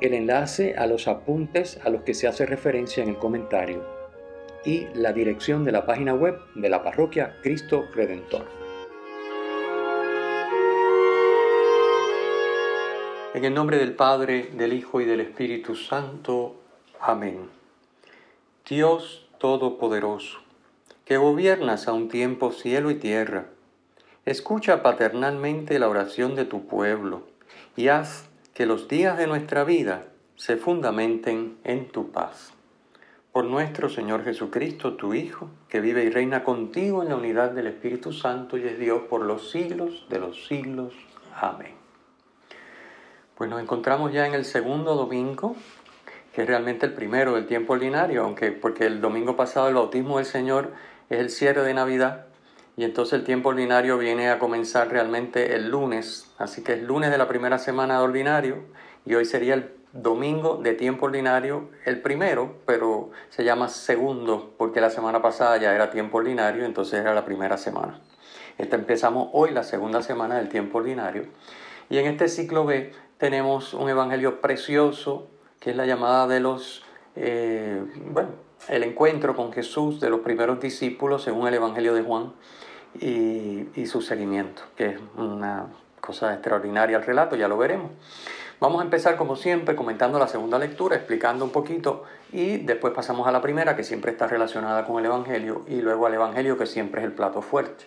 el enlace a los apuntes a los que se hace referencia en el comentario y la dirección de la página web de la parroquia Cristo Redentor. En el nombre del Padre, del Hijo y del Espíritu Santo. Amén. Dios Todopoderoso, que gobiernas a un tiempo cielo y tierra, escucha paternalmente la oración de tu pueblo y haz que los días de nuestra vida se fundamenten en tu paz. Por nuestro Señor Jesucristo, tu Hijo, que vive y reina contigo en la unidad del Espíritu Santo y es Dios por los siglos de los siglos. Amén. Pues nos encontramos ya en el segundo domingo, que es realmente el primero del tiempo ordinario, aunque porque el domingo pasado el bautismo del Señor es el cierre de Navidad, y entonces el tiempo ordinario viene a comenzar realmente el lunes, así que es lunes de la primera semana de ordinario y hoy sería el domingo de tiempo ordinario, el primero, pero se llama segundo porque la semana pasada ya era tiempo ordinario, entonces era la primera semana. Esta empezamos hoy la segunda semana del tiempo ordinario y en este ciclo B tenemos un evangelio precioso que es la llamada de los, eh, bueno, el encuentro con Jesús de los primeros discípulos según el evangelio de Juan y, su seguimiento, que es una cosa extraordinaria el relato, ya lo veremos. Vamos a empezar como siempre comentando la segunda lectura, explicando un poquito y después pasamos a la primera que siempre está relacionada con el Evangelio y luego al Evangelio que siempre es el plato fuerte.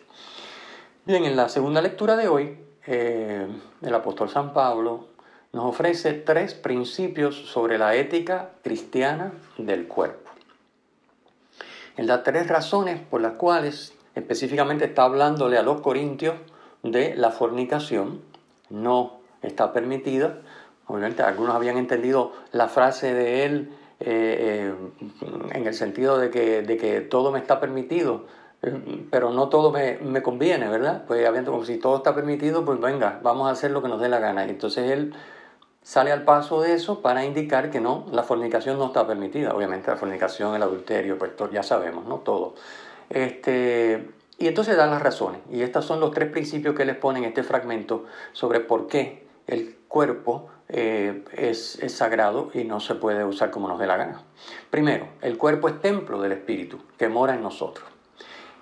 Bien, en la segunda lectura de hoy, eh, el apóstol San Pablo nos ofrece tres principios sobre la ética cristiana del cuerpo. Él da tres razones por las cuales específicamente está hablándole a los corintios de la fornicación, no está permitida. Obviamente algunos habían entendido la frase de él eh, eh, en el sentido de que, de que, todo me está permitido, eh, pero no todo me, me conviene, ¿verdad? Pues habiendo como si todo está permitido, pues venga, vamos a hacer lo que nos dé la gana. Y entonces él sale al paso de eso para indicar que no, la fornicación no está permitida. Obviamente la fornicación, el adulterio, pues ya sabemos, ¿no? Todo. Este, y entonces dan las razones. Y estos son los tres principios que les ponen en este fragmento sobre por qué el cuerpo eh, es, sagrado y no se puede usar como nos dé la gana. Primero, el cuerpo es templo del Espíritu que mora en nosotros.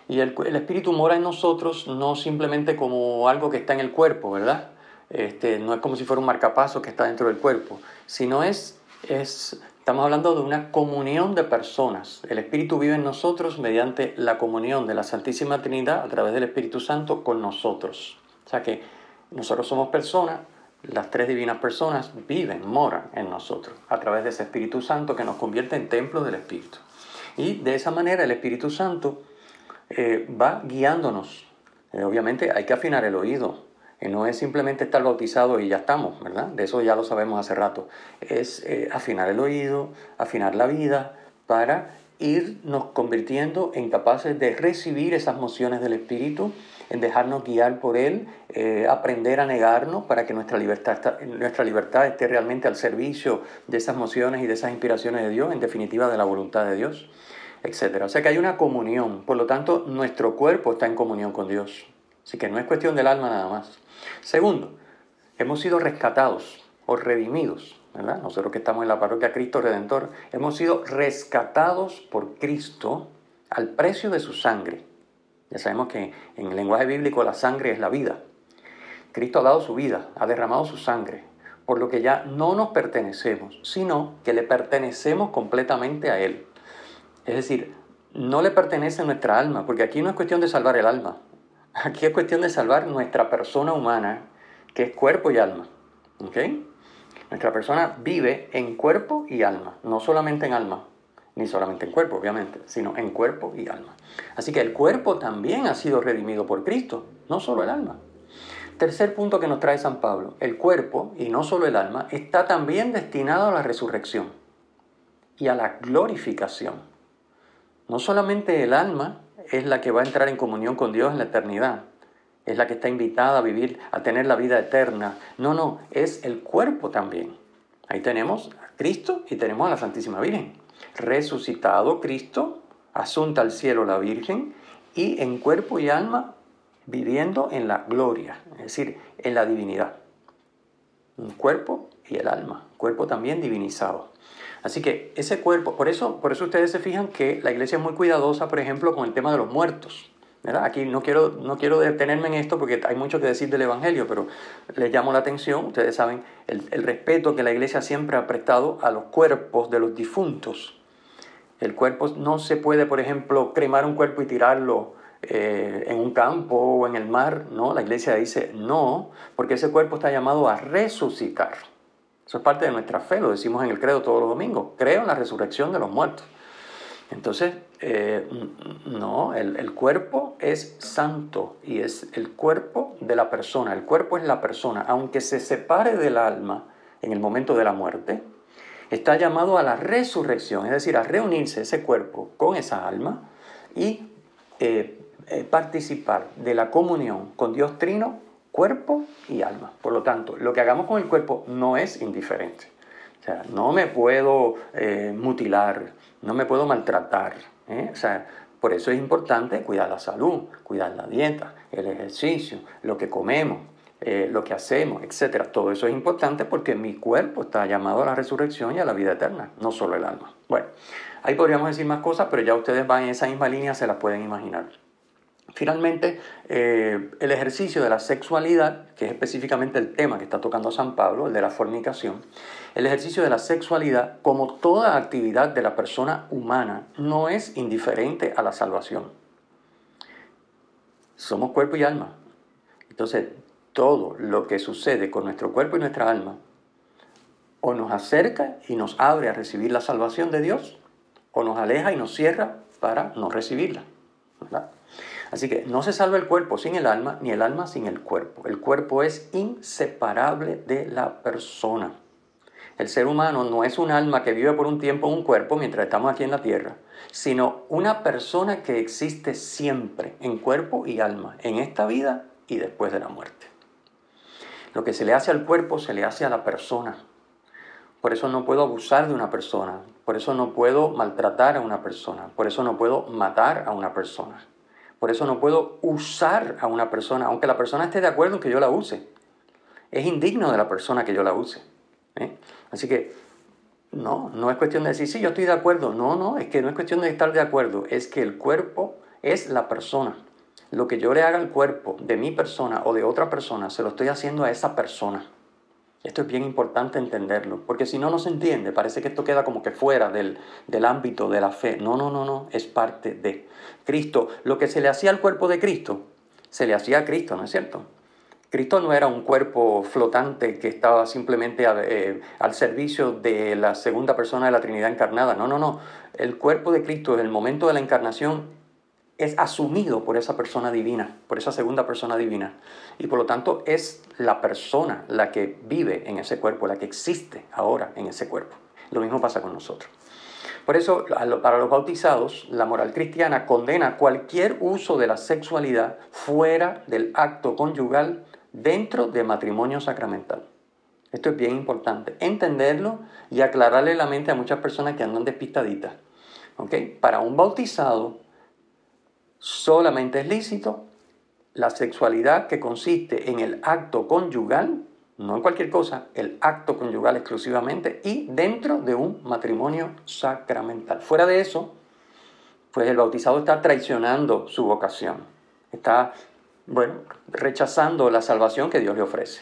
Y el, Espíritu mora en nosotros no simplemente como algo que está en el cuerpo, ¿verdad? Este, no es como si fuera un marcapaso que está dentro del cuerpo, sino es, es Estamos hablando de una comunión de personas. El Espíritu vive en nosotros mediante la comunión de la Santísima Trinidad a través del Espíritu Santo con nosotros. O sea que nosotros somos personas, las tres divinas personas viven, moran en nosotros a través de ese Espíritu Santo que nos convierte en templos del Espíritu. Y de esa manera el Espíritu Santo eh, va guiándonos. Eh, obviamente hay que afinar el oído, no es simplemente estar bautizado y ya estamos, ¿verdad? De eso ya lo sabemos hace rato. Es eh, afinar el oído, afinar la vida para irnos convirtiendo en capaces de recibir esas mociones del Espíritu, en dejarnos guiar por Él, eh, aprender a negarnos para que nuestra libertad, nuestra libertad esté realmente al servicio de esas mociones y de esas inspiraciones de Dios, en definitiva de la voluntad de Dios, etc. O sea que hay una comunión, por lo tanto nuestro cuerpo está en comunión con Dios. Así que no es cuestión del alma nada más. Segundo, hemos sido rescatados o redimidos, ¿verdad? Nosotros que estamos en la parroquia Cristo Redentor, hemos sido rescatados por Cristo al precio de su sangre. Ya sabemos que en el lenguaje bíblico la sangre es la vida. Cristo ha dado su vida, ha derramado su sangre, por lo que ya no nos pertenecemos, sino que le pertenecemos completamente a Él. Es decir, no le pertenece nuestra alma, porque aquí no es cuestión de salvar el alma, Aquí es cuestión de salvar nuestra persona humana, que es cuerpo y alma. Nuestra persona vive en cuerpo y alma, no solamente en alma, ni solamente en cuerpo, obviamente, sino en cuerpo y alma. Así que el cuerpo también ha sido redimido por Cristo, no solo el alma. Tercer punto que nos trae San Pablo, el cuerpo, y no solo el alma, está también destinado a la resurrección y a la glorificación. No solamente el alma es la que va a entrar en comunión con Dios en la eternidad, es la que está invitada a vivir, a tener la vida eterna. No, no, es el cuerpo también. Ahí tenemos a Cristo y tenemos a la Santísima Virgen. Resucitado Cristo, asunta al cielo la Virgen y en cuerpo y alma viviendo en la gloria, es decir, en la divinidad. Un cuerpo y el alma, cuerpo también divinizado. Así que ese cuerpo, por eso, por eso ustedes se fijan que la iglesia es muy cuidadosa, por ejemplo, con el tema de los muertos. Aquí no quiero, no quiero detenerme en esto porque hay mucho que decir del Evangelio, pero les llamo la atención, ustedes saben, el, el respeto que la iglesia siempre ha prestado a los cuerpos de los difuntos. El cuerpo no se puede, por ejemplo, cremar un cuerpo y tirarlo eh, en un campo o en el mar, no, la iglesia dice no, porque ese cuerpo está llamado a resucitar. Eso es parte de nuestra fe, lo decimos en el credo todos los domingos, creo en la resurrección de los muertos. Entonces, eh, no, el, cuerpo es santo y es el cuerpo de la persona, el cuerpo es la persona, aunque se separe del alma en el momento de la muerte, está llamado a la resurrección, es decir, a reunirse ese cuerpo con esa alma y eh, eh, participar de la comunión con Dios Trino, cuerpo y alma. Por lo tanto, lo que hagamos con el cuerpo no es indiferente. O sea, no me puedo eh, mutilar, no me puedo maltratar. ¿eh? O sea, por eso es importante cuidar la salud, cuidar la dieta, el ejercicio, lo que comemos, lo que hacemos, etc. Todo eso es importante porque mi cuerpo está llamado a la resurrección y a la vida eterna, no solo el alma. Bueno, ahí podríamos decir más cosas, pero ya ustedes van en esa misma línea, se las pueden imaginar. Finalmente, eh, el ejercicio de la sexualidad, que es específicamente el tema que está tocando San Pablo, el de la fornicación, el ejercicio de la sexualidad, como toda actividad de la persona humana, no es indiferente a la salvación. Somos cuerpo y alma. Entonces, todo lo que sucede con nuestro cuerpo y nuestra alma o nos acerca y nos abre a recibir la salvación de Dios, o nos aleja y nos cierra para no recibirla. ¿verdad? Así que no se salva el cuerpo sin el alma, ni el alma sin el cuerpo. El cuerpo es inseparable de la persona. El ser humano no es un alma que vive por un tiempo en un cuerpo mientras estamos aquí en la tierra, sino una persona que existe siempre en cuerpo y alma, en esta vida y después de la muerte. Lo que se le hace al cuerpo se le hace a la persona. Por eso no puedo abusar de una persona, por eso no puedo maltratar a una persona, por eso no puedo matar a una persona. Por eso no puedo usar a una persona, aunque la persona esté de acuerdo en que yo la use. Es indigno de la persona que yo la use. ¿eh? Así que no, no es cuestión de decir, sí, yo estoy de acuerdo. No, no, es que no es cuestión de estar de acuerdo. Es que el cuerpo es la persona. Lo que yo le haga al cuerpo de mi persona o de otra persona, se lo estoy haciendo a esa persona. Esto es bien importante entenderlo, porque si no, no se entiende. Parece que esto queda como que fuera del, del, ámbito de la fe. No, no, no, no, es parte de Cristo. Lo que se le hacía al cuerpo de Cristo, se le hacía a Cristo, ¿no es cierto? Cristo no era un cuerpo flotante que estaba simplemente eh, al servicio de la segunda persona de la Trinidad encarnada. No, no, no. El cuerpo de Cristo en el momento de la encarnación es asumido por esa persona divina, por esa segunda persona divina. Y por lo tanto es la persona la que vive en ese cuerpo, la que existe ahora en ese cuerpo. Lo mismo pasa con nosotros. Por eso, para los bautizados, la moral cristiana condena cualquier uso de la sexualidad fuera del acto conyugal dentro de matrimonio sacramental. Esto es bien importante, entenderlo y aclararle la mente a muchas personas que andan despistaditas. ¿Okay? Para un bautizado, solamente es lícito la sexualidad que consiste en el acto conyugal, no en cualquier cosa, el acto conyugal exclusivamente y dentro de un matrimonio sacramental. Fuera de eso, pues el bautizado está traicionando su vocación, está, bueno, rechazando la salvación que Dios le ofrece.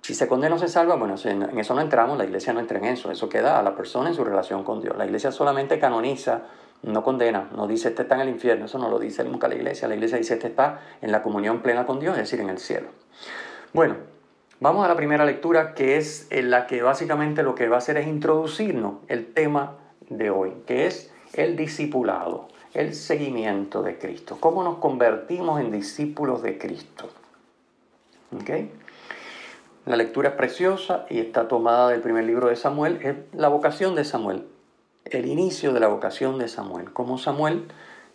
Si se condena o se salva, bueno, en eso no entramos, la iglesia no entra en eso, eso queda a la persona en su relación con Dios. La iglesia solamente canoniza no condena, no dice este está en el infierno, eso no lo dice nunca la iglesia. La iglesia dice este está en la comunión plena con Dios, es decir, en el cielo. Bueno, vamos a la primera lectura que es en la que básicamente lo que va a hacer es introducirnos el tema de hoy, que es el discipulado, el seguimiento de Cristo. ¿Cómo nos convertimos en discípulos de Cristo? ¿Okay? La lectura es preciosa y está tomada del primer libro de Samuel, es la vocación de Samuel, el inicio de la vocación de Samuel. Como Samuel,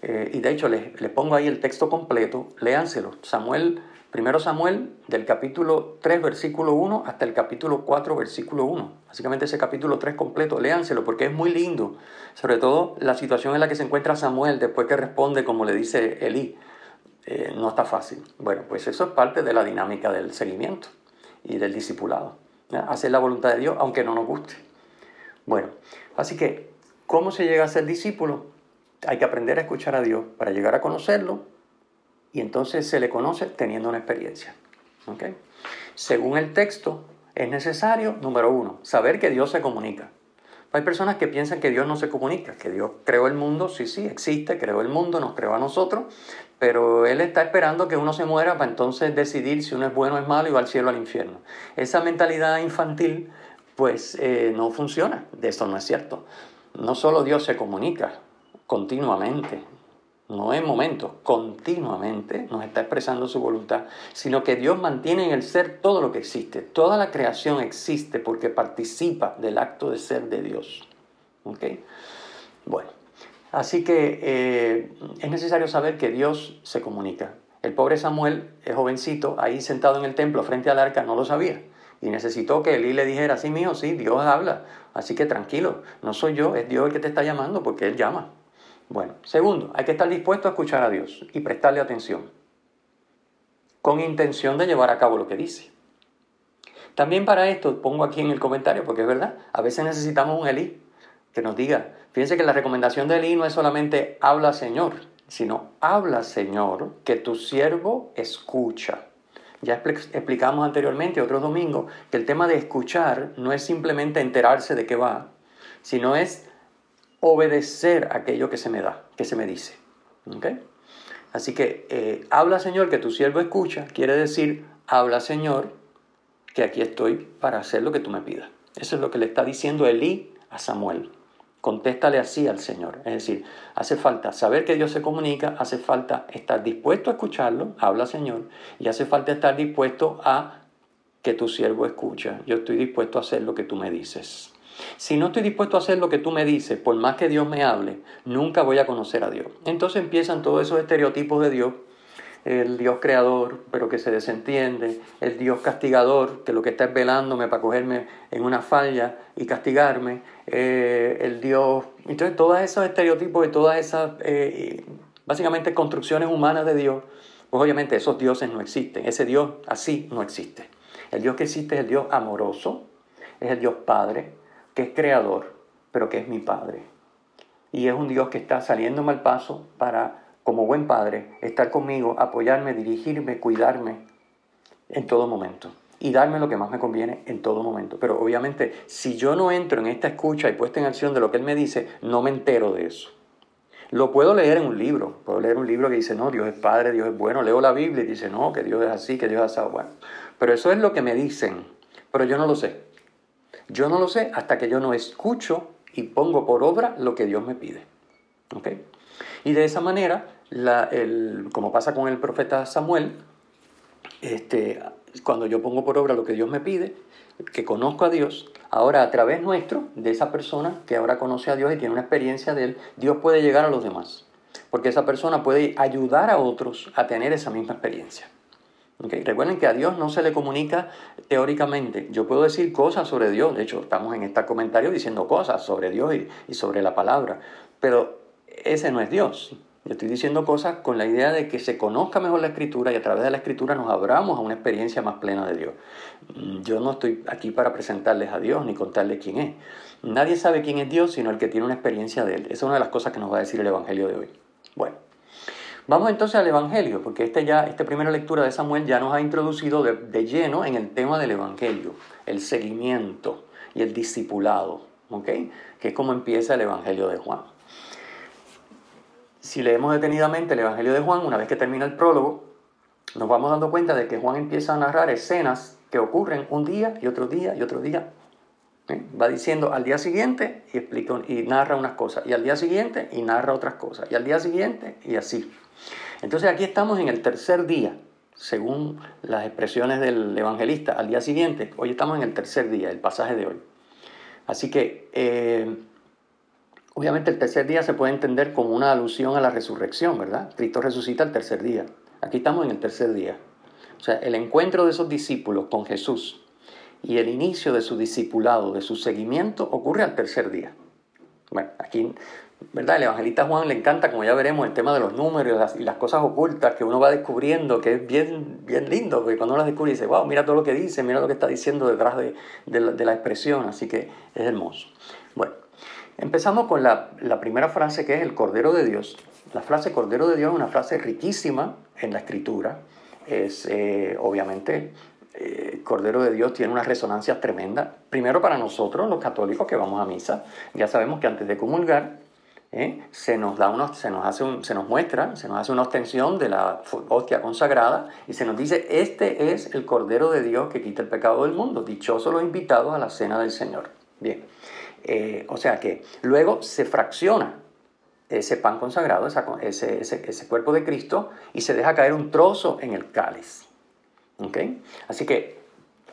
eh, y de hecho les, pongo ahí el texto completo, léanselo. Samuel, primero Samuel, del capítulo 3, versículo 1 hasta el capítulo 4, versículo 1. Básicamente ese capítulo 3 completo, léanselo porque es muy lindo. Sobre todo la situación en la que se encuentra Samuel después que responde como le dice Elí. Eh, no está fácil. Bueno, pues eso es parte de la dinámica del seguimiento y del discipulado. Hacer la voluntad de Dios aunque no nos guste. Bueno, así que, ¿cómo se llega a ser discípulo? Hay que aprender a escuchar a Dios para llegar a conocerlo y entonces se le conoce teniendo una experiencia. Según el texto, es necesario, número uno, saber que Dios se comunica. Hay personas que piensan que Dios no se comunica, que Dios creó el mundo, sí, sí, existe, creó el mundo, nos creó a nosotros, pero Él está esperando que uno se muera para entonces decidir si uno es bueno o es malo y va al cielo o al infierno. Esa mentalidad infantil pues eh, no funciona, de eso no es cierto. No solo Dios se comunica continuamente, no en momentos, continuamente nos está expresando su voluntad, sino que Dios mantiene en el ser todo lo que existe. Toda la creación existe porque participa del acto de ser de Dios. ¿Ok? Bueno, así que eh, es necesario saber que Dios se comunica. El pobre Samuel, el jovencito, ahí sentado en el templo frente al arca, no lo sabía. Y necesitó que Elí le dijera, sí, mío, sí, Dios habla. Así que tranquilo, no soy yo, es Dios el que te está llamando porque Él llama. Bueno, segundo, hay que estar dispuesto a escuchar a Dios y prestarle atención, con intención de llevar a cabo lo que dice. También para esto pongo aquí en el comentario, porque es verdad, a veces necesitamos un Elí que nos diga, fíjense que la recomendación de Elí no es solamente habla Señor, sino habla Señor, que tu siervo escucha. Ya explicamos anteriormente, otro domingo, que el tema de escuchar no es simplemente enterarse de qué va, sino es obedecer aquello que se me da, que se me dice. Así que eh, habla Señor que tu siervo escucha, quiere decir, habla Señor que aquí estoy para hacer lo que tú me pidas. Eso es lo que le está diciendo Elí a Samuel. Contéstale así al Señor. Es decir, hace falta saber que Dios se comunica, hace falta estar dispuesto a escucharlo, habla Señor, y hace falta estar dispuesto a que tu siervo escucha. Yo estoy dispuesto a hacer lo que tú me dices. Si no estoy dispuesto a hacer lo que tú me dices, por más que Dios me hable, nunca voy a conocer a Dios. Entonces empiezan todos esos estereotipos de Dios. El Dios creador, pero que se desentiende. El Dios castigador, que lo que está es velándome para cogerme en una falla y castigarme. Eh, el Dios... Entonces todos esos estereotipos y todas esas, eh, básicamente, construcciones humanas de Dios, pues obviamente esos dioses no existen. Ese Dios así no existe. El Dios que existe es el Dios amoroso, es el Dios Padre, que es creador, pero que es mi Padre. Y es un Dios que está saliéndome al paso para, como buen Padre, estar conmigo, apoyarme, dirigirme, cuidarme en todo momento y darme lo que más me conviene en todo momento. Pero obviamente, si yo no entro en esta escucha y puesta en acción de lo que Él me dice, no me entero de eso. Lo puedo leer en un libro, puedo leer un libro que dice, no, Dios es Padre, Dios es bueno, leo la Biblia y dice, no, que Dios es así, que Dios es así, bueno. Pero eso es lo que me dicen, pero yo no lo sé. Yo no lo sé hasta que yo no escucho y pongo por obra lo que Dios me pide. Y de esa manera, como pasa con el profeta Samuel, este, cuando yo pongo por obra lo que Dios me pide, que conozco a Dios, ahora a través nuestro, de esa persona que ahora conoce a Dios y tiene una experiencia de Él, Dios puede llegar a los demás. Porque esa persona puede ayudar a otros a tener esa misma experiencia. Recuerden que a Dios no se le comunica teóricamente. Yo puedo decir cosas sobre Dios, de hecho estamos en este comentario diciendo cosas sobre Dios y, sobre la palabra, pero ese no es Dios. Yo estoy diciendo cosas con la idea de que se conozca mejor la escritura y a través de la escritura nos abramos a una experiencia más plena de Dios. Yo no estoy aquí para presentarles a Dios ni contarles quién es. Nadie sabe quién es Dios sino el que tiene una experiencia de Él. Esa es una de las cosas que nos va a decir el Evangelio de hoy. Bueno. Vamos entonces al Evangelio, porque este ya, esta primera lectura de Samuel ya nos ha introducido de, lleno en el tema del Evangelio, el seguimiento y el discipulado, ¿ok? Que es como empieza el Evangelio de Juan. Si leemos detenidamente el Evangelio de Juan, una vez que termina el prólogo, nos vamos dando cuenta de que Juan empieza a narrar escenas que ocurren un día y otro día y otro día. ¿eh? Va diciendo al día siguiente y, explica, y narra unas cosas, y al día siguiente y narra otras cosas, y al día siguiente y así. Entonces aquí estamos en el tercer día según las expresiones del evangelista, al día siguiente. Hoy estamos en el tercer día, el pasaje de hoy. Así que, eh, obviamente el tercer día se puede entender como una alusión a la resurrección, ¿verdad? Cristo resucita el tercer día. Aquí estamos en el tercer día. O sea, el encuentro de esos discípulos con Jesús y el inicio de su discipulado, de su seguimiento, ocurre al tercer día. Bueno, aquí ¿verdad? El evangelista Juan le encanta, como ya veremos, el tema de los números y las cosas ocultas que uno va descubriendo, que es bien, bien lindo, porque cuando uno las descubre dice, wow, mira todo lo que dice, mira lo que está diciendo detrás de, la, expresión, así que es hermoso. Bueno, empezamos con la, primera frase que es el Cordero de Dios. La frase Cordero de Dios es una frase riquísima en la escritura, es eh, obviamente eh, Cordero de Dios tiene una resonancia tremenda. Primero para nosotros, los católicos que vamos a misa, ya sabemos que antes de comulgar ¿eh? se, nos da unos, se, nos hace un, se nos muestra, se nos hace una extensión de la hostia consagrada y se nos dice, este es el Cordero de Dios que quita el pecado del mundo, dichosos los invitados a la cena del Señor. Bien, eh, o sea que luego se fracciona ese pan consagrado, ese, cuerpo de Cristo, y se deja caer un trozo en el cáliz. ¿Okay? Así que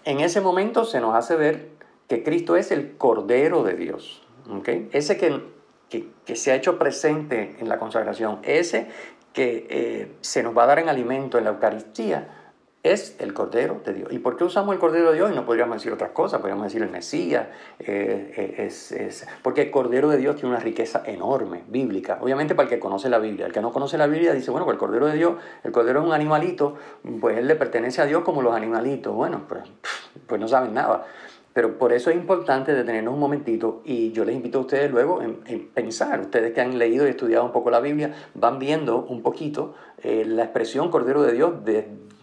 en ese momento se nos hace ver que Cristo es el Cordero de Dios. ¿Okay? Ese que que, se ha hecho presente en la consagración, ese que eh, se nos va a dar en alimento en la Eucaristía, es el Cordero de Dios. ¿Y por qué usamos el Cordero de Dios? Y no podríamos decir otras cosas, podríamos decir el Mesías, eh, eh, es, porque el Cordero de Dios tiene una riqueza enorme, bíblica. Obviamente para el que conoce la Biblia. El que no conoce la Biblia dice, bueno, pues el Cordero de Dios, el Cordero es un animalito, pues él le pertenece a Dios como los animalitos. Bueno, pues, pues no saben nada. Pero por eso es importante detenernos un momentito y yo les invito a ustedes luego en, pensar, ustedes que han leído y estudiado un poco la Biblia, van viendo un poquito eh, la expresión Cordero de Dios,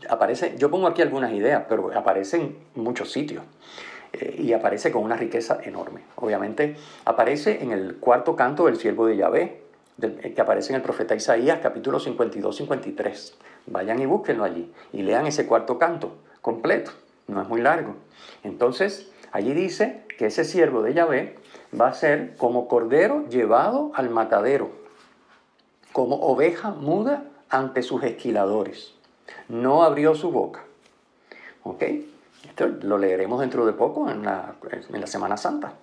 aparece, yo pongo aquí algunas ideas, pero aparece en muchos sitios eh, y aparece con una riqueza enorme. Obviamente aparece en el cuarto canto del siervo de Yahvé, eh, que aparece en el profeta Isaías capítulo 52-53. Vayan y búsquenlo allí y lean ese cuarto canto completo, no es muy largo. Entonces, Allí dice que ese siervo de Yahvé va a ser como cordero llevado al matadero, como oveja muda ante sus esquiladores. No abrió su boca. ¿Ok? Esto lo leeremos dentro de poco en la, Semana Santa.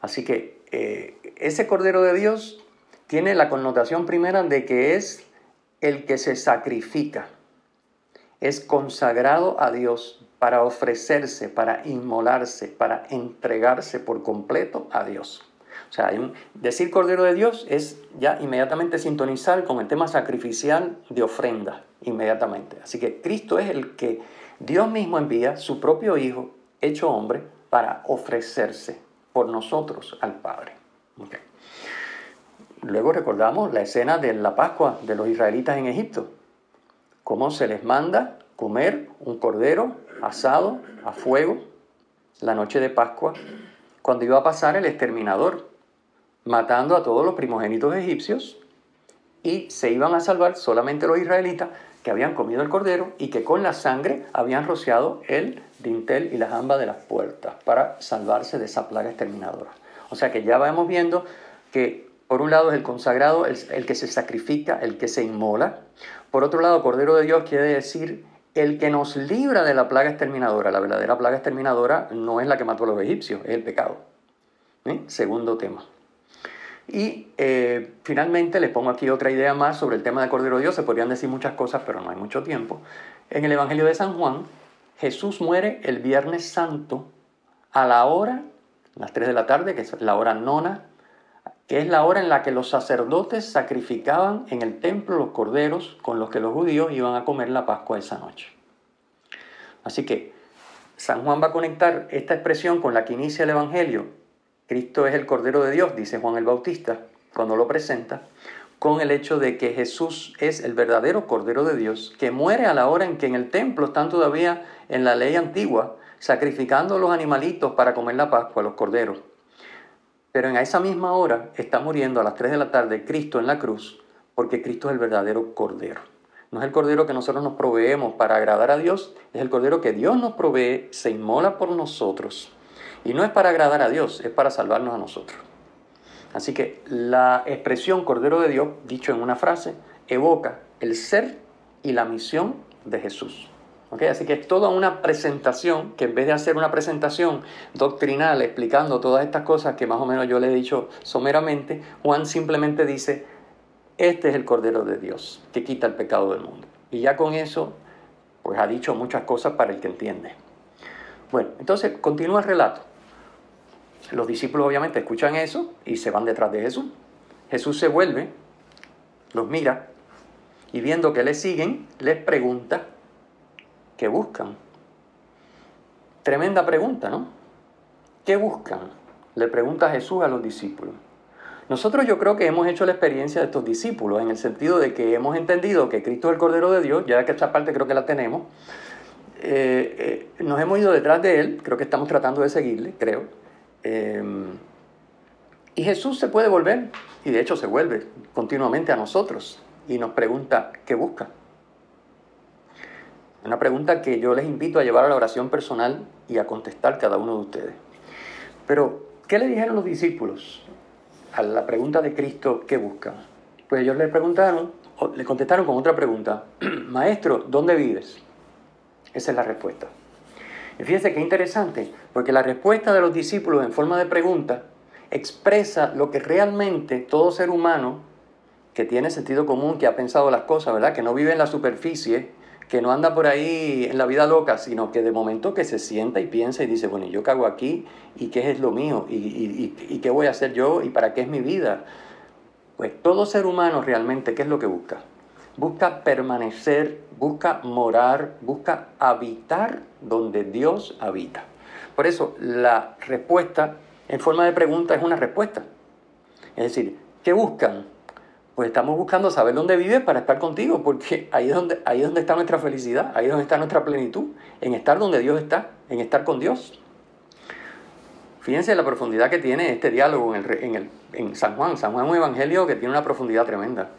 Así que eh, ese Cordero de Dios tiene la connotación primera de que es el que se sacrifica, es consagrado a Dios para ofrecerse, para inmolarse, para entregarse por completo a Dios. O sea, decir Cordero de Dios es ya inmediatamente sintonizar con el tema sacrificial de ofrenda, inmediatamente. Así que Cristo es el que Dios mismo envía su propio Hijo, hecho hombre, para ofrecerse por nosotros al Padre. Luego recordamos la escena de la Pascua de los israelitas en Egipto, cómo se les manda comer un cordero asado a fuego la noche de Pascua, cuando iba a pasar el exterminador, matando a todos los primogénitos egipcios, y se iban a salvar solamente los israelitas que habían comido el cordero y que con la sangre habían rociado el dintel y la jamba de las puertas para salvarse de esa plaga exterminadora. O sea que ya vamos viendo que por un lado es el consagrado, el, el que se sacrifica, el que se inmola. Por otro lado, Cordero de Dios quiere decir el que nos libra de la plaga exterminadora. La verdadera plaga exterminadora no es la que mató a los egipcios, es el pecado. ¿Eh? Segundo tema. Y eh, finalmente les pongo aquí otra idea más sobre el tema de Cordero de Dios. Se podrían decir muchas cosas, pero no hay mucho tiempo. En el Evangelio de San Juan, Jesús muere el Viernes Santo a la hora, las 3 de la tarde, que es la hora nona, que es la hora en la que los sacerdotes sacrificaban en el templo los corderos con los que los judíos iban a comer la Pascua esa noche. Así que San Juan va a conectar esta expresión con la que inicia el Evangelio. Cristo es el Cordero de Dios, dice Juan el Bautista, cuando lo presenta, con el hecho de que Jesús es el verdadero Cordero de Dios, que muere a la hora en que en el templo están todavía en la ley antigua, sacrificando los animalitos para comer la Pascua, los corderos. Pero en esa misma hora está muriendo a las 3 de la tarde Cristo en la cruz, porque Cristo es el verdadero Cordero. No es el Cordero que nosotros nos proveemos para agradar a Dios, es el Cordero que Dios nos provee, se inmola por nosotros. Y no es para agradar a Dios, es para salvarnos a nosotros. Así que la expresión Cordero de Dios, dicho en una frase, evoca el ser y la misión de Jesús. Así que es toda una presentación que en vez de hacer una presentación doctrinal explicando todas estas cosas que más o menos yo le he dicho someramente, Juan simplemente dice, este es el Cordero de Dios que quita el pecado del mundo. Y ya con eso, pues ha dicho muchas cosas para el que entiende. Bueno, entonces continúa el relato. Los discípulos obviamente escuchan eso y se van detrás de Jesús. Jesús se vuelve, los mira y viendo que le siguen, les pregunta, ¿qué buscan? Tremenda pregunta, ¿no? ¿Qué buscan? Le pregunta Jesús a los discípulos. Nosotros yo creo que hemos hecho la experiencia de estos discípulos en el sentido de que hemos entendido que Cristo es el Cordero de Dios, ya que esta parte creo que la tenemos, eh, eh, nos hemos ido detrás de Él, creo que estamos tratando de seguirle, creo. Eh, y Jesús se puede volver, y de hecho se vuelve continuamente a nosotros, y nos pregunta, ¿qué busca? Una pregunta que yo les invito a llevar a la oración personal y a contestar cada uno de ustedes. Pero, ¿qué le dijeron los discípulos a la pregunta de Cristo, ¿qué buscan? Pues ellos le preguntaron, le contestaron con otra pregunta, Maestro, ¿dónde vives? Esa es la respuesta. Y fíjense qué interesante, porque la respuesta de los discípulos en forma de pregunta expresa lo que realmente todo ser humano que tiene sentido común, que ha pensado las cosas, ¿verdad? Que no vive en la superficie, que no anda por ahí en la vida loca, sino que de momento que se sienta y piensa y dice, bueno, ¿y yo qué hago aquí? ¿Y qué es lo mío? ¿Y, y qué voy a hacer yo? ¿Y para qué es mi vida? Pues todo ser humano realmente, ¿qué es lo que busca? Busca permanecer, busca morar, busca habitar donde Dios habita. Por eso la respuesta en forma de pregunta es una respuesta. Es decir, ¿qué buscan? Pues estamos buscando saber dónde vives para estar contigo, porque ahí es, donde, ahí es donde está nuestra felicidad, ahí es donde está nuestra plenitud, en estar donde Dios está, en estar con Dios. Fíjense la profundidad que tiene este diálogo en, el, en, San Juan. San Juan es un evangelio que tiene una profundidad tremenda.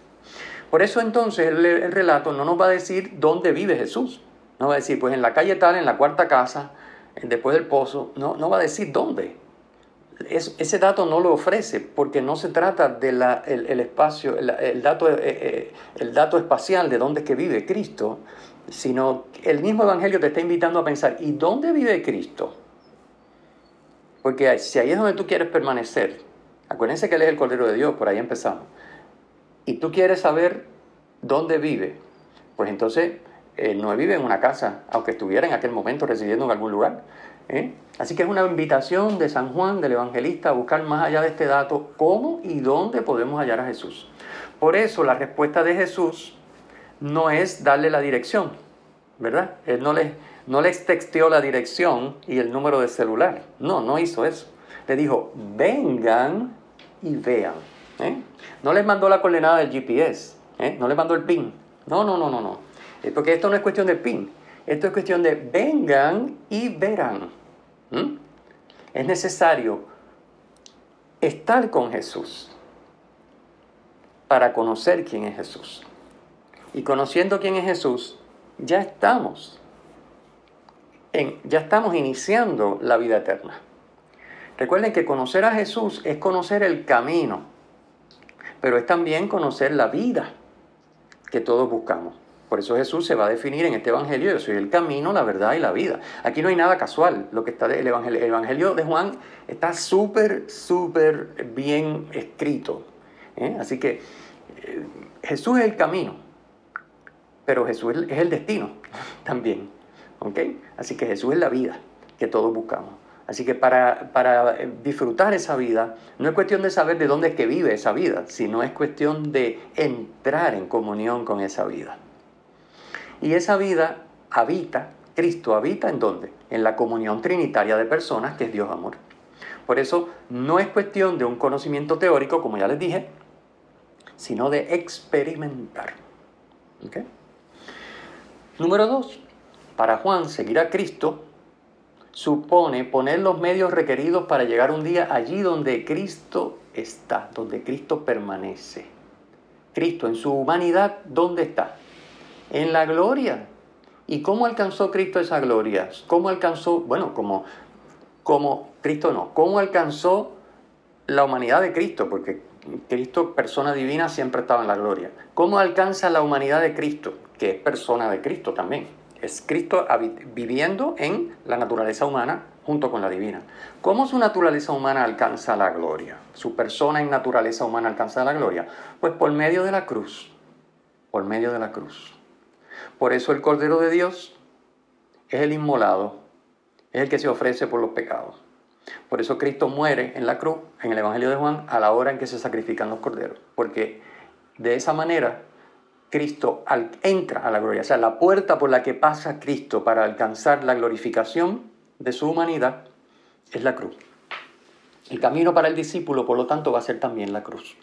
Por eso entonces el, el, relato no nos va a decir dónde vive Jesús. No va a decir, pues en la calle tal, en la cuarta casa, después del pozo. No, no va a decir dónde ese dato no lo ofrece porque no se trata del el, espacio, el, dato, eh, eh, el dato espacial de dónde es que vive Cristo, sino el mismo Evangelio te está invitando a pensar, ¿y dónde vive Cristo? Porque si ahí es donde tú quieres permanecer, acuérdense que Él es el Cordero de Dios, por ahí empezamos, y tú quieres saber dónde vive, pues entonces Él no vive en una casa, aunque estuviera en aquel momento residiendo en algún lugar, ¿Eh? Así que es una invitación de San Juan, del evangelista, a buscar más allá de este dato cómo y dónde podemos hallar a Jesús. Por eso la respuesta de Jesús no es darle la dirección, ¿verdad? Él no les, no les texteó la dirección y el número de celular. No, no hizo eso. Le dijo, vengan y vean. ¿Eh? No les mandó la coordenada del GPS, ¿eh? no les mandó el PIN. No, no, no, no, no. Porque esto no es cuestión del PIN. Esto es cuestión de vengan y verán. Es necesario estar con Jesús para conocer quién es Jesús. Y conociendo quién es Jesús, ya estamos en, ya estamos iniciando la vida eterna. Recuerden que conocer a Jesús es conocer el camino, pero es también conocer la vida que todos buscamos. Por eso Jesús se va a definir en este Evangelio, yo soy el camino, la verdad y la vida. Aquí no hay nada casual. Lo que está el Evangelio, el evangelio de Juan está súper, súper bien escrito. ¿eh? Así que eh, Jesús es el camino, pero Jesús es el destino también. Así que Jesús es la vida que todos buscamos. Así que para, para, disfrutar esa vida, no es cuestión de saber de dónde es que vive esa vida, sino es cuestión de entrar en comunión con esa vida. Y esa vida habita, Cristo habita en dónde? En la comunión trinitaria de personas que es Dios amor. Por eso no es cuestión de un conocimiento teórico, como ya les dije, sino de experimentar. Número dos, para Juan seguir a Cristo supone poner los medios requeridos para llegar un día allí donde Cristo está, donde Cristo permanece. Cristo en su humanidad, ¿dónde está? en la gloria. ¿Y cómo alcanzó Cristo esa gloria? ¿Cómo alcanzó, bueno, como, como Cristo no, cómo alcanzó la humanidad de Cristo? Porque Cristo, persona divina, siempre estaba en la gloria. ¿Cómo alcanza la humanidad de Cristo? Que es persona de Cristo también. Es Cristo viviendo en la naturaleza humana junto con la divina. ¿Cómo su naturaleza humana alcanza la gloria? Su persona en naturaleza humana alcanza la gloria. Pues por medio de la cruz. Por medio de la cruz. Por eso el Cordero de Dios es el inmolado, es el que se ofrece por los pecados. Por eso Cristo muere en la cruz, en el Evangelio de Juan, a la hora en que se sacrifican los corderos. Porque de esa manera Cristo entra a la gloria. O sea, la puerta por la que pasa Cristo para alcanzar la glorificación de su humanidad es la cruz. El camino para el discípulo, por lo tanto, va a ser también la cruz.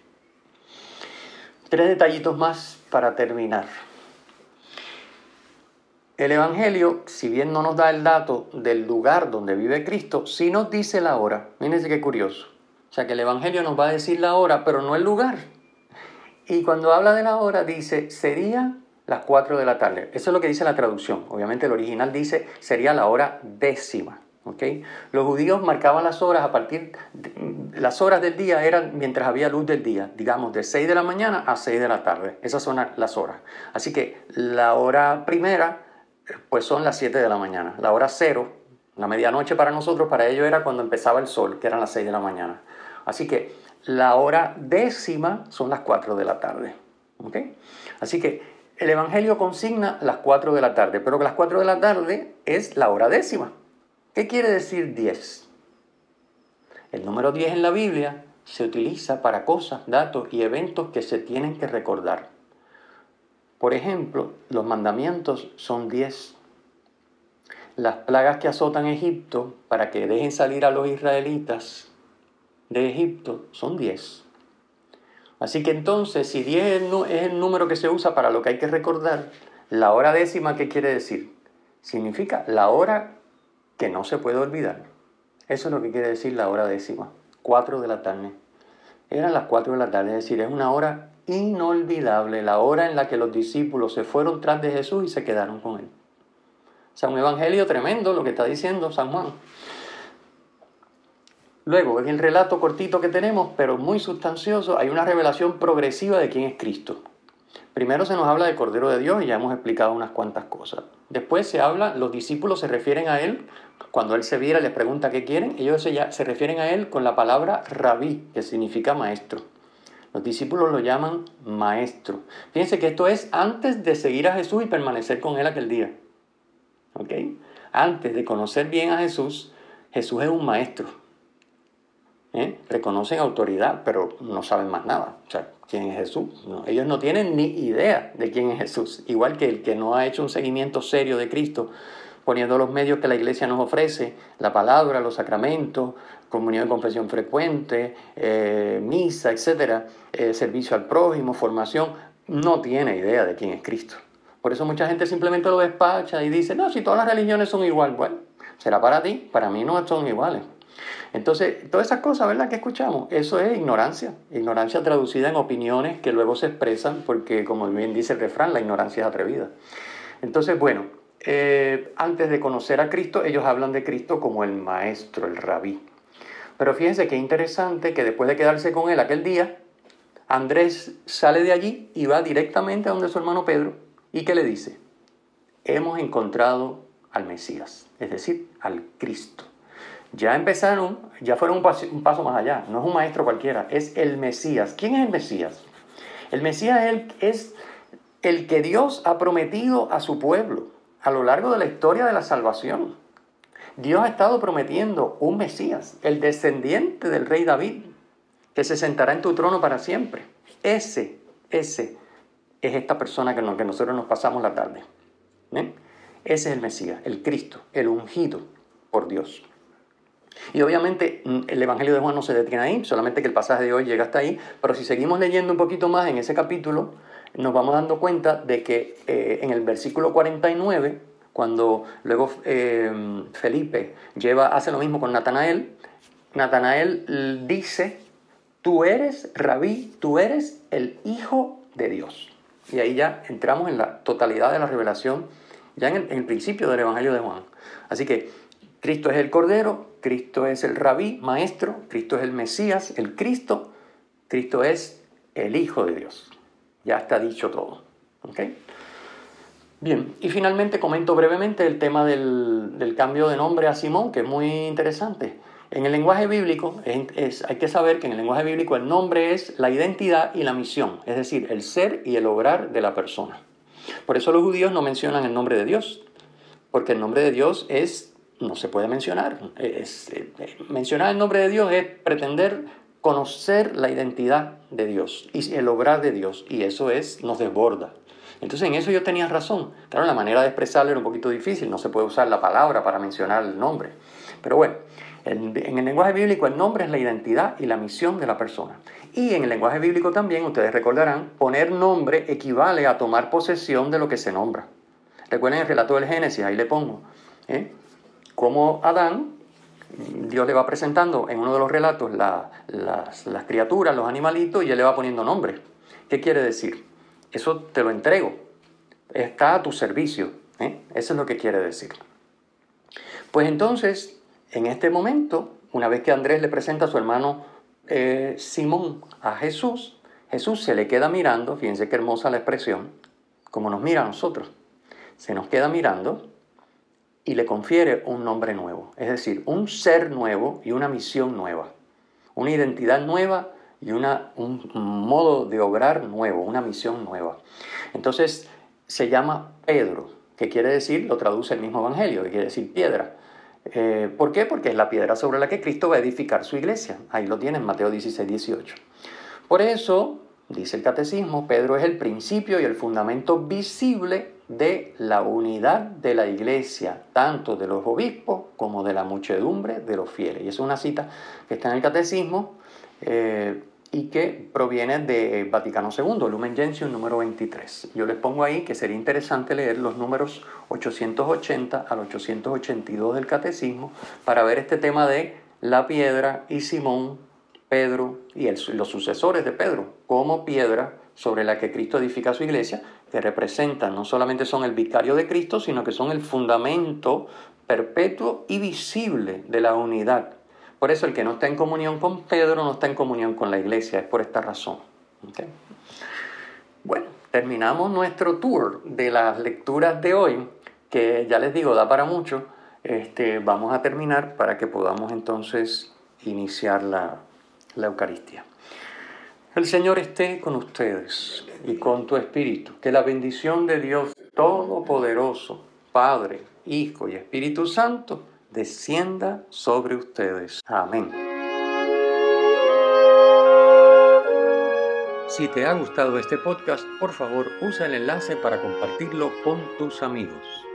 Tres detallitos más para terminar. El Evangelio, si bien no nos da el dato del lugar donde vive Cristo, sí nos dice la hora. Fíjense qué curioso. O sea que el Evangelio nos va a decir la hora, pero no el lugar. Y cuando habla de la hora dice, sería las 4 de la tarde. Eso es lo que dice la traducción. Obviamente el original dice, sería la hora décima. ¿okay? Los judíos marcaban las horas a partir, las horas del día eran mientras había luz del día, digamos de 6 de la mañana a 6 de la tarde. Esas son las horas. Así que la hora primera pues son las 7 de la mañana. La hora cero, la medianoche para nosotros, para ellos era cuando empezaba el sol, que eran las 6 de la mañana. Así que la hora décima son las 4 de la tarde. Así que el Evangelio consigna las 4 de la tarde, pero las 4 de la tarde es la hora décima. ¿Qué quiere decir 10? El número 10 en la Biblia se utiliza para cosas, datos y eventos que se tienen que recordar. Por ejemplo, los mandamientos son diez. Las plagas que azotan Egipto para que dejen salir a los israelitas de Egipto son diez. Así que entonces, si diez es el número que se usa para lo que hay que recordar, la hora décima, ¿qué quiere decir? Significa la hora que no se puede olvidar. Eso es lo que quiere decir la hora décima. Cuatro de la tarde. Eran las cuatro de la tarde, es decir, es una hora inolvidable la hora en la que los discípulos se fueron tras de Jesús y se quedaron con él. O sea, un evangelio tremendo lo que está diciendo San Juan. Luego, en el relato cortito que tenemos, pero muy sustancioso, hay una revelación progresiva de quién es Cristo. Primero se nos habla del Cordero de Dios y ya hemos explicado unas cuantas cosas. Después se habla, los discípulos se refieren a Él, cuando Él se viera les pregunta qué quieren, ellos se, refieren a Él con la palabra rabí, que significa maestro. Los discípulos lo llaman maestro. Fíjense que esto es antes de seguir a Jesús y permanecer con Él aquel día. Antes de conocer bien a Jesús, Jesús es un maestro. ¿Eh? Reconocen autoridad, pero no saben más nada. O sea, ¿quién es Jesús? ellos no tienen ni idea de quién es Jesús. Igual que el que no ha hecho un seguimiento serio de Cristo, poniendo los medios que la iglesia nos ofrece, la palabra, los sacramentos, comunión y confesión frecuente, eh, misa, etcétera, eh, servicio al prójimo, formación, no tiene idea de quién es Cristo. Por eso mucha gente simplemente lo despacha y dice, no, si todas las religiones son iguales, bueno, será para ti, para mí no son iguales. Entonces, todas esas cosas, ¿verdad? Que escuchamos, eso es ignorancia, ignorancia traducida en opiniones que luego se expresan porque, como bien dice el refrán, la ignorancia es atrevida. Entonces, bueno, eh, antes de conocer a Cristo, ellos hablan de Cristo como el maestro, el rabí. Pero fíjense qué interesante que después de quedarse con él aquel día, Andrés sale de allí y va directamente a donde su hermano Pedro y que le dice, hemos encontrado al Mesías, es decir, al Cristo. Ya empezaron, ya fueron un paso, más allá, no es un maestro cualquiera, es el Mesías. ¿Quién es el Mesías? El Mesías es el, que Dios ha prometido a su pueblo a lo largo de la historia de la salvación. Dios ha estado prometiendo un Mesías, el descendiente del rey David, que se sentará en tu trono para siempre. Ese, ese es esta persona que, que nosotros nos pasamos la tarde. Ese es el Mesías, el Cristo, el ungido por Dios. Y obviamente mm, el Evangelio de Juan no se detiene ahí, solamente que el pasaje de hoy llega hasta ahí, pero si seguimos leyendo un poquito más en ese capítulo, nos vamos dando cuenta de que eh, en el versículo 49, cuando luego eh, Felipe lleva, hace lo mismo con Natanael, Natanael dice, tú eres rabí, tú eres el Hijo de Dios. Y ahí ya entramos en la totalidad de la revelación, ya en el, principio del Evangelio de Juan. Así que Cristo es el Cordero, Cristo es el rabí, maestro, Cristo es el Mesías, el Cristo, Cristo es el Hijo de Dios. Ya está dicho todo. Bien, y finalmente comento brevemente el tema del, cambio de nombre a Simón, que es muy interesante. En el lenguaje bíblico hay que saber que en el lenguaje bíblico el nombre es la identidad y la misión, es decir, el ser y el obrar de la persona. Por eso los judíos no mencionan el nombre de Dios, porque el nombre de Dios es no se puede mencionar. Es, eh, mencionar el nombre de Dios es pretender conocer la identidad de Dios y el obrar de Dios, y eso es, nos desborda. Entonces en eso yo tenía razón. Claro, la manera de expresarlo era un poquito difícil, no se puede usar la palabra para mencionar el nombre. Pero bueno, en, en el lenguaje bíblico el nombre es la identidad y la misión de la persona. Y en el lenguaje bíblico también, ustedes recordarán, poner nombre equivale a tomar posesión de lo que se nombra. Recuerden el relato del Génesis, ahí le pongo. ¿eh? Como Adán, Dios le va presentando en uno de los relatos las, criaturas, los animalitos, y él le va poniendo nombre. ¿Qué quiere decir? Eso te lo entrego. Está a tu servicio. ¿eh? Eso es lo que quiere decir. Pues entonces, en este momento, una vez que Andrés le presenta a su hermano eh, Simón a Jesús, Jesús se le queda mirando, fíjense qué hermosa la expresión, como nos mira a nosotros. Se nos queda mirando y le confiere un nombre nuevo, es decir, un ser nuevo y una misión nueva, una identidad nueva y una, un modo de obrar nuevo, una misión nueva. Entonces se llama Pedro, que quiere decir, lo traduce el mismo Evangelio, que quiere decir piedra. Eh, ¿Por qué? Porque es la piedra sobre la que Cristo va a edificar su iglesia. Ahí lo tiene en Mateo 16, 18. Por eso, dice el catecismo, Pedro es el principio y el fundamento visible de la unidad de la iglesia, tanto de los obispos como de la muchedumbre de los fieles. Y es una cita que está en el catecismo eh, y que proviene de Vaticano II, Lumen Gentium número 23. Yo les pongo ahí que sería interesante leer los números 880 al 882 del catecismo para ver este tema de la piedra y Simón, Pedro y los sucesores de Pedro como piedra sobre la que Cristo edifica su iglesia, que representan, no solamente son el vicario de Cristo, sino que son el fundamento perpetuo y visible de la unidad. Por eso el que no está en comunión con Pedro no está en comunión con la iglesia, es por esta razón. Bueno, terminamos nuestro tour de las lecturas de hoy, que ya les digo, da para mucho. Este, vamos a terminar para que podamos entonces iniciar la, la Eucaristía. El Señor esté con ustedes y con tu espíritu. Que la bendición de Dios Todopoderoso, Padre, Hijo y Espíritu Santo, descienda sobre ustedes. Amén. Si te ha gustado este podcast, por favor usa el enlace para compartirlo con tus amigos.